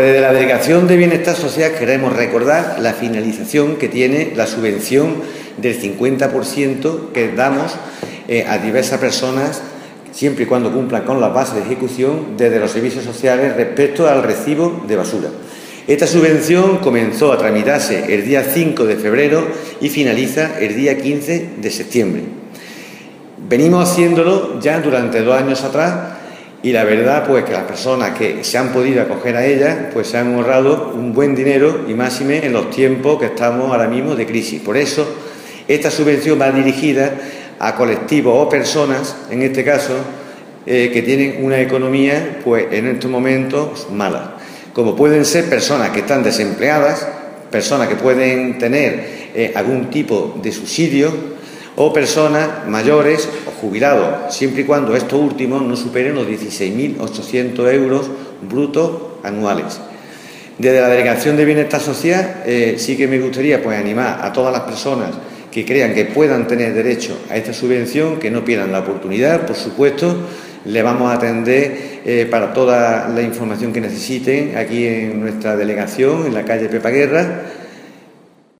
Desde la Delegación de Bienestar Social queremos recordar la finalización que tiene la subvención del 50% que damos eh, a diversas personas siempre y cuando cumplan con las bases de ejecución desde los servicios sociales respecto al recibo de basura. Esta subvención comenzó a tramitarse el día 5 de febrero y finaliza el día 15 de septiembre. Venimos haciéndolo ya durante dos años atrás y la verdad pues que las personas que se han podido acoger a ella pues se han ahorrado un buen dinero y máxime en los tiempos que estamos ahora mismo de crisis. Por eso esta subvención va dirigida a colectivos o personas, en este caso, eh, que tienen una economía pues en estos momentos mala, como pueden ser personas que están desempleadas, personas que pueden tener eh, algún tipo de subsidio o personas mayores o jubilados, siempre y cuando estos últimos no superen los 16.800 euros brutos anuales. Desde la Delegación de Bienestar Social eh, sí que me gustaría pues, animar a todas las personas que crean que puedan tener derecho a esta subvención, que no pierdan la oportunidad, por supuesto, le vamos a atender eh, para toda la información que necesiten aquí en nuestra delegación, en la calle Pepa Guerra